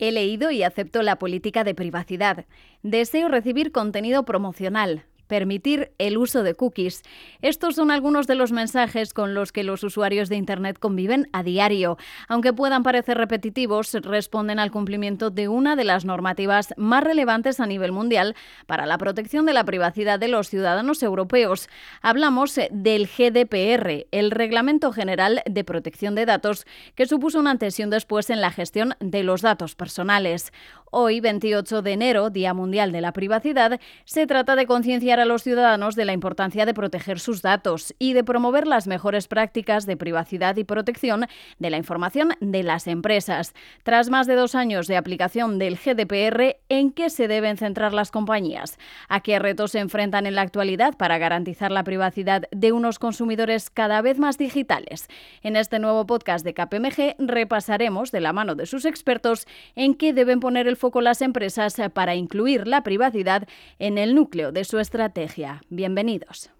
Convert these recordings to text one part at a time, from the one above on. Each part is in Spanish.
He leído y acepto la política de privacidad. Deseo recibir contenido promocional permitir el uso de cookies. Estos son algunos de los mensajes con los que los usuarios de Internet conviven a diario. Aunque puedan parecer repetitivos, responden al cumplimiento de una de las normativas más relevantes a nivel mundial para la protección de la privacidad de los ciudadanos europeos. Hablamos del GDPR, el Reglamento General de Protección de Datos, que supuso un antes después en la gestión de los datos personales. Hoy, 28 de enero, Día Mundial de la Privacidad, se trata de concienciar a los ciudadanos de la importancia de proteger sus datos y de promover las mejores prácticas de privacidad y protección de la información de las empresas. Tras más de dos años de aplicación del GDPR, ¿en qué se deben centrar las compañías? ¿A qué retos se enfrentan en la actualidad para garantizar la privacidad de unos consumidores cada vez más digitales? En este nuevo podcast de KPMG repasaremos, de la mano de sus expertos, en qué deben poner el foco las empresas para incluir la privacidad en el núcleo de su estrategia. Bienvenidos.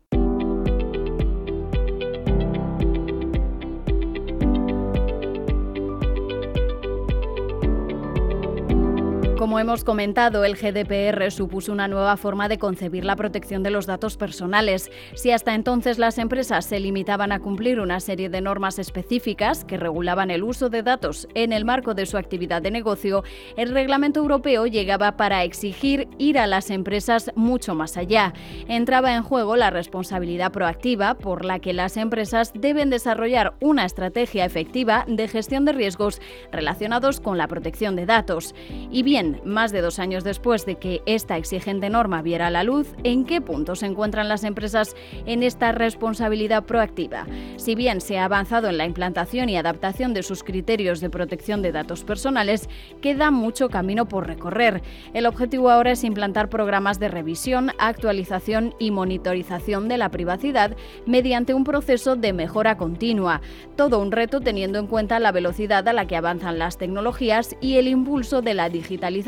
Como hemos comentado, el GDPR supuso una nueva forma de concebir la protección de los datos personales. Si hasta entonces las empresas se limitaban a cumplir una serie de normas específicas que regulaban el uso de datos en el marco de su actividad de negocio, el reglamento europeo llegaba para exigir ir a las empresas mucho más allá. Entraba en juego la responsabilidad proactiva por la que las empresas deben desarrollar una estrategia efectiva de gestión de riesgos relacionados con la protección de datos. Y bien, más de dos años después de que esta exigente norma viera la luz, ¿en qué punto se encuentran las empresas en esta responsabilidad proactiva? Si bien se ha avanzado en la implantación y adaptación de sus criterios de protección de datos personales, queda mucho camino por recorrer. El objetivo ahora es implantar programas de revisión, actualización y monitorización de la privacidad mediante un proceso de mejora continua. Todo un reto teniendo en cuenta la velocidad a la que avanzan las tecnologías y el impulso de la digitalización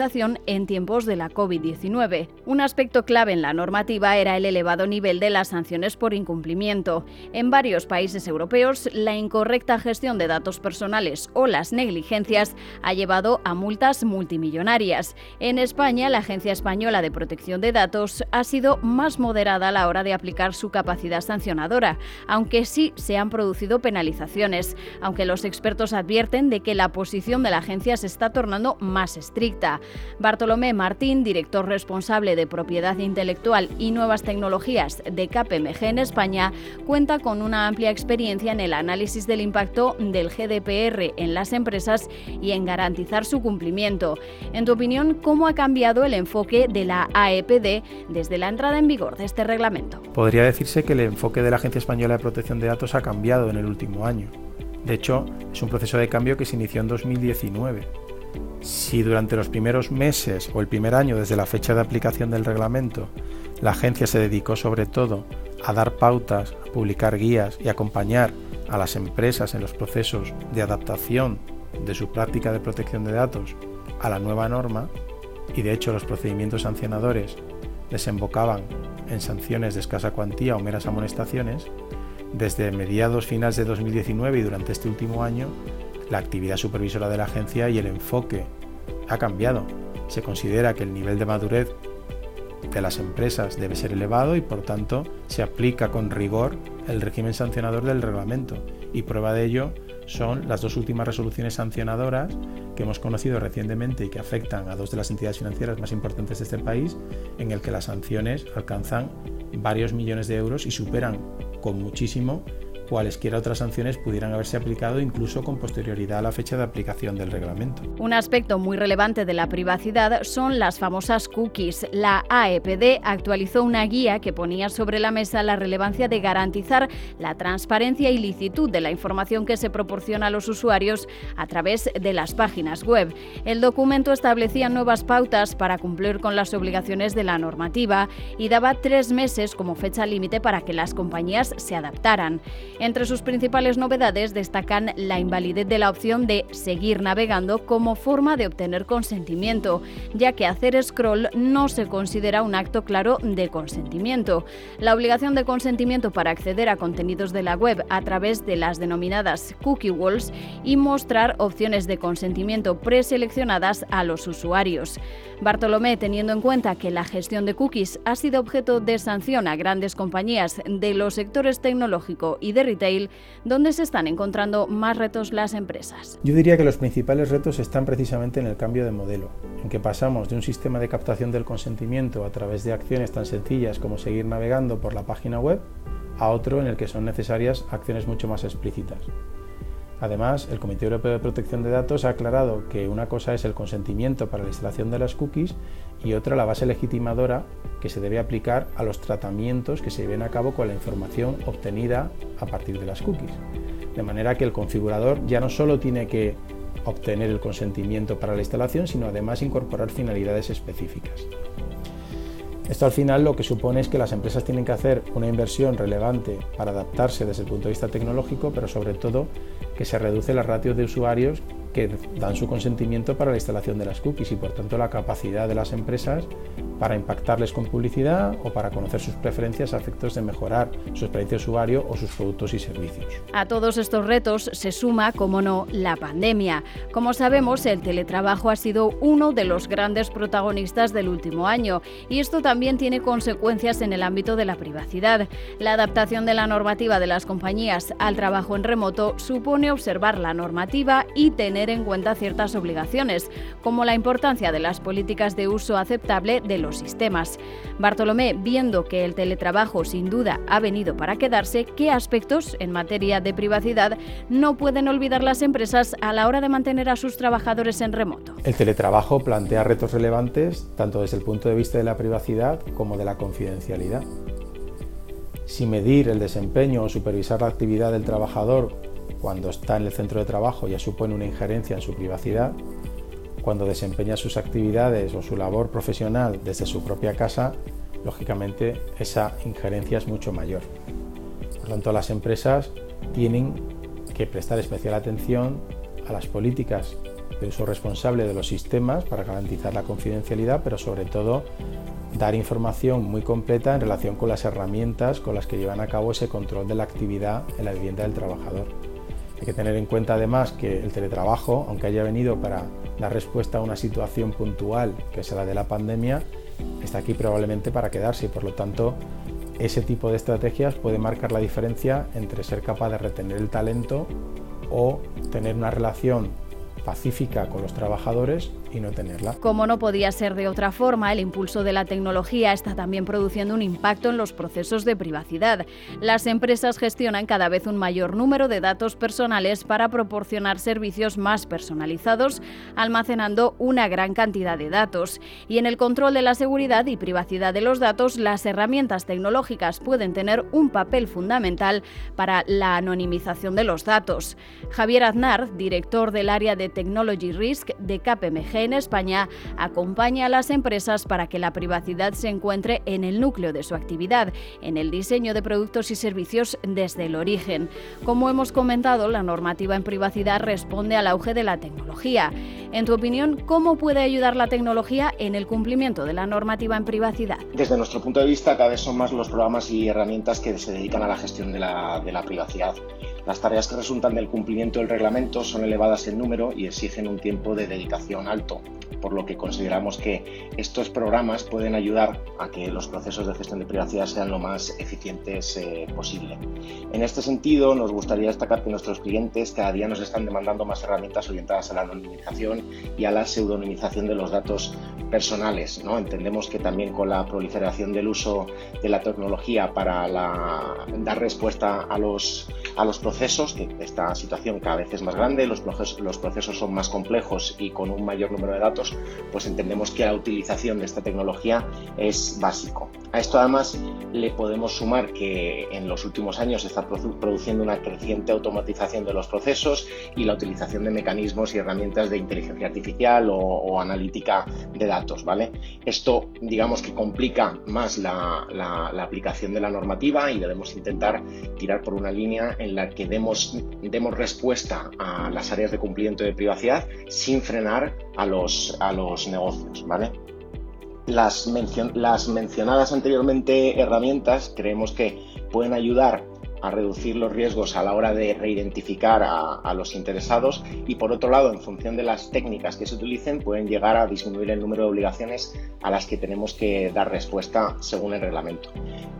en tiempos de la COVID-19. Un aspecto clave en la normativa era el elevado nivel de las sanciones por incumplimiento. En varios países europeos, la incorrecta gestión de datos personales o las negligencias ha llevado a multas multimillonarias. En España, la Agencia Española de Protección de Datos ha sido más moderada a la hora de aplicar su capacidad sancionadora, aunque sí se han producido penalizaciones, aunque los expertos advierten de que la posición de la agencia se está tornando más estricta. Bartolomé Martín, director responsable de propiedad intelectual y nuevas tecnologías de KPMG en España, cuenta con una amplia experiencia en el análisis del impacto del GDPR en las empresas y en garantizar su cumplimiento. En tu opinión, ¿cómo ha cambiado el enfoque de la AEPD desde la entrada en vigor de este reglamento? Podría decirse que el enfoque de la Agencia Española de Protección de Datos ha cambiado en el último año. De hecho, es un proceso de cambio que se inició en 2019 si durante los primeros meses o el primer año desde la fecha de aplicación del reglamento la agencia se dedicó sobre todo a dar pautas, a publicar guías y acompañar a las empresas en los procesos de adaptación de su práctica de protección de datos a la nueva norma, y de hecho los procedimientos sancionadores desembocaban en sanciones de escasa cuantía o meras amonestaciones, desde mediados finales de 2019 y durante este último año la actividad supervisora de la agencia y el enfoque ha cambiado. Se considera que el nivel de madurez de las empresas debe ser elevado y por tanto se aplica con rigor el régimen sancionador del reglamento. Y prueba de ello son las dos últimas resoluciones sancionadoras que hemos conocido recientemente y que afectan a dos de las entidades financieras más importantes de este país, en el que las sanciones alcanzan varios millones de euros y superan con muchísimo cualesquiera otras sanciones pudieran haberse aplicado incluso con posterioridad a la fecha de aplicación del reglamento. Un aspecto muy relevante de la privacidad son las famosas cookies. La AEPD actualizó una guía que ponía sobre la mesa la relevancia de garantizar la transparencia y licitud de la información que se proporciona a los usuarios a través de las páginas web. El documento establecía nuevas pautas para cumplir con las obligaciones de la normativa y daba tres meses como fecha límite para que las compañías se adaptaran. Entre sus principales novedades destacan la invalidez de la opción de seguir navegando como forma de obtener consentimiento, ya que hacer scroll no se considera un acto claro de consentimiento. La obligación de consentimiento para acceder a contenidos de la web a través de las denominadas cookie walls y mostrar opciones de consentimiento preseleccionadas a los usuarios. Bartolomé, teniendo en cuenta que la gestión de cookies ha sido objeto de sanción a grandes compañías de los sectores tecnológico y de retail, ¿dónde se están encontrando más retos las empresas? Yo diría que los principales retos están precisamente en el cambio de modelo, en que pasamos de un sistema de captación del consentimiento a través de acciones tan sencillas como seguir navegando por la página web a otro en el que son necesarias acciones mucho más explícitas. Además, el Comité Europeo de Protección de Datos ha aclarado que una cosa es el consentimiento para la instalación de las cookies y otra la base legitimadora que se debe aplicar a los tratamientos que se lleven a cabo con la información obtenida a partir de las cookies. De manera que el configurador ya no solo tiene que obtener el consentimiento para la instalación, sino además incorporar finalidades específicas. Esto al final lo que supone es que las empresas tienen que hacer una inversión relevante para adaptarse desde el punto de vista tecnológico, pero sobre todo que se reduce la ratio de usuarios que dan su consentimiento para la instalación de las cookies y por tanto la capacidad de las empresas para impactarles con publicidad o para conocer sus preferencias a efectos de mejorar su experiencia de usuario o sus productos y servicios. A todos estos retos se suma, como no, la pandemia. Como sabemos, el teletrabajo ha sido uno de los grandes protagonistas del último año y esto también tiene consecuencias en el ámbito de la privacidad. La adaptación de la normativa de las compañías al trabajo en remoto supone observar la normativa y tener en cuenta ciertas obligaciones, como la importancia de las políticas de uso aceptable de los sistemas. Bartolomé, viendo que el teletrabajo sin duda ha venido para quedarse, ¿qué aspectos en materia de privacidad no pueden olvidar las empresas a la hora de mantener a sus trabajadores en remoto? El teletrabajo plantea retos relevantes tanto desde el punto de vista de la privacidad como de la confidencialidad. Si medir el desempeño o supervisar la actividad del trabajador cuando está en el centro de trabajo ya supone una injerencia en su privacidad, cuando desempeña sus actividades o su labor profesional desde su propia casa, lógicamente esa injerencia es mucho mayor. Por tanto, las empresas tienen que prestar especial atención a las políticas de uso responsable de los sistemas para garantizar la confidencialidad, pero sobre todo dar información muy completa en relación con las herramientas con las que llevan a cabo ese control de la actividad en la vivienda del trabajador. Hay que tener en cuenta además que el teletrabajo, aunque haya venido para dar respuesta a una situación puntual, que es la de la pandemia, está aquí probablemente para quedarse y por lo tanto ese tipo de estrategias puede marcar la diferencia entre ser capaz de retener el talento o tener una relación pacífica con los trabajadores y no tenerla. Como no podía ser de otra forma, el impulso de la tecnología está también produciendo un impacto en los procesos de privacidad. Las empresas gestionan cada vez un mayor número de datos personales para proporcionar servicios más personalizados, almacenando una gran cantidad de datos. Y en el control de la seguridad y privacidad de los datos, las herramientas tecnológicas pueden tener un papel fundamental para la anonimización de los datos. Javier Aznar, director del área de Technology Risk de KPMG, en España acompaña a las empresas para que la privacidad se encuentre en el núcleo de su actividad, en el diseño de productos y servicios desde el origen. Como hemos comentado, la normativa en privacidad responde al auge de la tecnología. En tu opinión, ¿cómo puede ayudar la tecnología en el cumplimiento de la normativa en privacidad? Desde nuestro punto de vista, cada vez son más los programas y herramientas que se dedican a la gestión de la, privacidad. Las tareas que resultan del cumplimiento del reglamento son elevadas en número y exigen un tiempo de dedicación alto por lo que consideramos que estos programas pueden ayudar a que los procesos de gestión de privacidad sean lo más eficientes eh, posible. En este sentido, nos gustaría destacar que nuestros clientes cada día nos están demandando más herramientas orientadas a la anonimización y a la pseudonimización de los datos personales. ¿no? Entendemos que también con la proliferación del uso de la tecnología para dar respuesta a los, a los procesos, que esta situación cada vez es más grande, los procesos, los procesos son más complejos y con un mayor número de datos, pues entendemos que la utilización de esta tecnología es básico. A esto además le podemos sumar que en los últimos años se está produciendo una creciente automatización de los procesos y la utilización de mecanismos y herramientas de inteligencia artificial o, analítica de datos. ¿vale? Esto digamos que complica más la, aplicación de la normativa y debemos intentar tirar por una línea en la que demos, demos respuesta a las áreas de cumplimiento de privacidad sin frenar a los, a los negocios, ¿vale? Las, las mencionadas anteriormente herramientas creemos que pueden ayudar a reducir los riesgos a la hora de reidentificar a, los interesados y por otro lado, en función de las técnicas que se utilicen, pueden llegar a disminuir el número de obligaciones a las que tenemos que dar respuesta según el reglamento.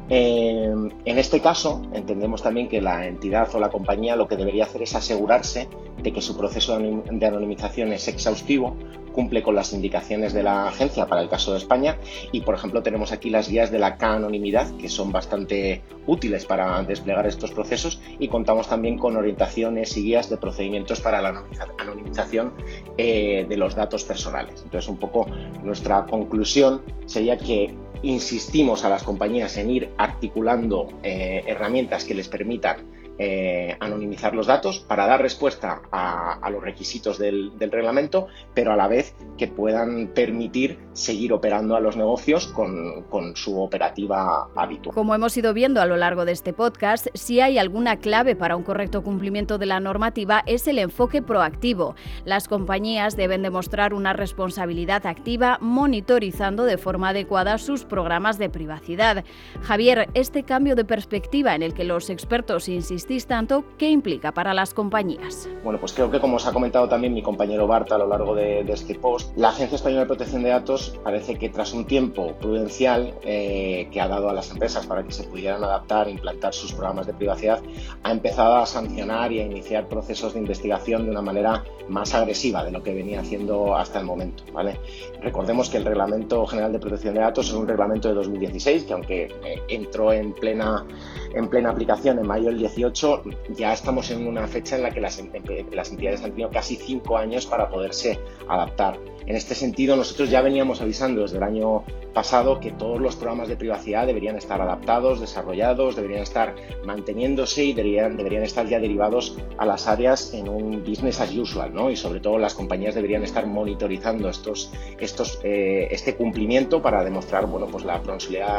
Eh, en este caso, entendemos también que la entidad o la compañía lo que debería hacer es asegurarse de que su proceso de anonimización es exhaustivo, cumple con las indicaciones de la agencia para el caso de España y, por ejemplo, tenemos aquí las guías de la K-anonimidad que son bastante útiles para desplegar estos procesos y contamos también con orientaciones y guías de procedimientos para la anonimización eh, de los datos personales. Entonces, un poco nuestra conclusión sería que insistimos a las compañías en ir articulando eh, herramientas que les permitan eh, anonimizar los datos para dar respuesta a, los requisitos del, reglamento, pero a la vez que puedan permitir seguir operando a los negocios con, con, su operativa habitual. Como hemos ido viendo a lo largo de este podcast, si hay alguna clave para un correcto cumplimiento de la normativa es el enfoque proactivo. Las compañías deben demostrar una responsabilidad activa monitorizando de forma adecuada sus programas de privacidad. Javier, este cambio de perspectiva en el que los expertos insisten tanto, ¿qué implica para las compañías? Bueno, pues creo que como os ha comentado también mi compañero Barta a lo largo de, este post, la Agencia Española de Protección de Datos parece que tras un tiempo prudencial eh, que ha dado a las empresas para que se pudieran adaptar e implantar sus programas de privacidad, ha empezado a sancionar y a iniciar procesos de investigación de una manera más agresiva de lo que venía haciendo hasta el momento. ¿vale? Recordemos que el Reglamento General de Protección de Datos es un reglamento de 2016 que aunque eh, entró en plena, en plena aplicación en mayo del 18, ya estamos en una fecha en la que las, las entidades han tenido casi cinco años para poderse adaptar. En este sentido, nosotros ya veníamos avisando desde el año pasado que todos los programas de privacidad deberían estar adaptados, desarrollados, deberían estar manteniéndose y deberían, deberían estar ya derivados a las áreas en un business as usual, ¿no? Y sobre todo las compañías deberían estar monitorizando estos, estos, eh, este cumplimiento para demostrar, bueno, pues la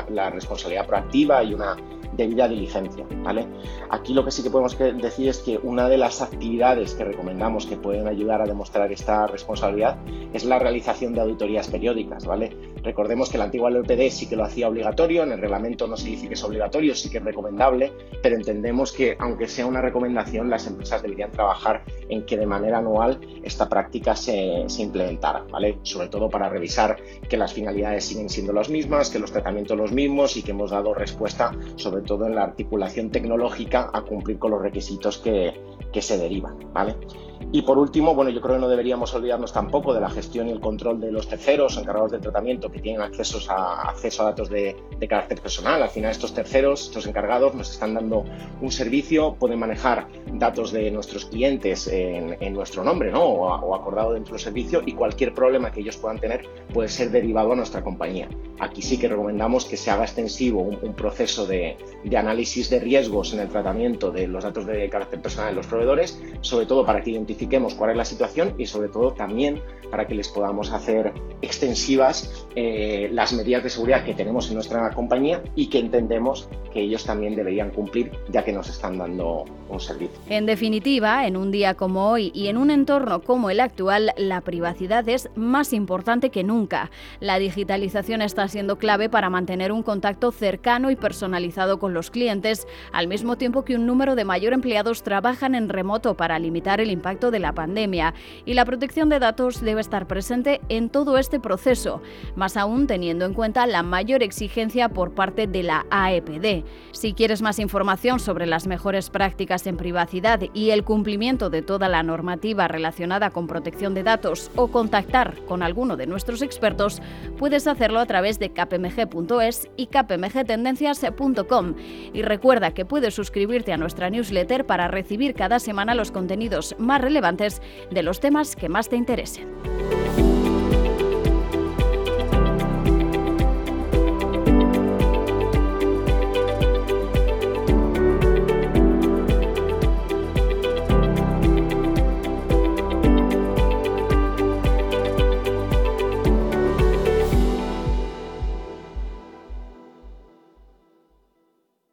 la responsabilidad proactiva y una debida diligencia, ¿vale? Aquí lo que sí que podemos decir es que una de las actividades que recomendamos que pueden ayudar a demostrar esta responsabilidad es la realización de auditorías periódicas, ¿vale? Recordemos que la antigua LPD sí que lo hacía obligatorio, en el reglamento no se dice que es obligatorio, sí que es recomendable, pero entendemos que aunque sea una recomendación, las empresas deberían trabajar en que de manera anual esta práctica se, implementara, ¿vale? Sobre todo para revisar que las finalidades siguen siendo las mismas, que los tratamientos los mismos y que hemos dado respuesta sobre todo en la articulación tecnológica a cumplir con los requisitos que, que se derivan, ¿vale? Y por último, bueno, yo creo que no deberíamos olvidarnos tampoco de la gestión y el control de los terceros encargados del tratamiento que tienen acceso a, acceso a datos de, carácter personal. Al final, estos terceros, estos encargados, nos están dando un servicio, pueden manejar datos de nuestros clientes en, nuestro nombre ¿no? o, acordado dentro del servicio y cualquier problema que ellos puedan tener puede ser derivado a nuestra compañía. Aquí sí que recomendamos que se haga extensivo un, proceso de, de análisis de riesgos en el tratamiento de los datos de carácter personal de los proveedores, sobre todo para que identifiquen cuál es la situación y sobre todo también para que les podamos hacer extensivas eh, las medidas de seguridad que tenemos en nuestra compañía y que entendemos que ellos también deberían cumplir ya que nos están dando un servicio. En definitiva, en un día como hoy y en un entorno como el actual, la privacidad es más importante que nunca. La digitalización está siendo clave para mantener un contacto cercano y personalizado con los clientes, al mismo tiempo que un número de mayor empleados trabajan en remoto para limitar el impacto de la pandemia. Y la protección de datos debe estar presente en todo este proceso, más aún teniendo en cuenta la mayor exigencia por parte de la AEPD. Si quieres más información sobre las mejores prácticas en privacidad y el cumplimiento de toda la normativa relacionada con protección de datos o contactar con alguno de nuestros expertos, puedes hacerlo a través de kpmg.es y kpmgtendencias.com. Y recuerda que puedes suscribirte a nuestra newsletter para recibir cada semana los contenidos más relevantes de los temas que más te interesen.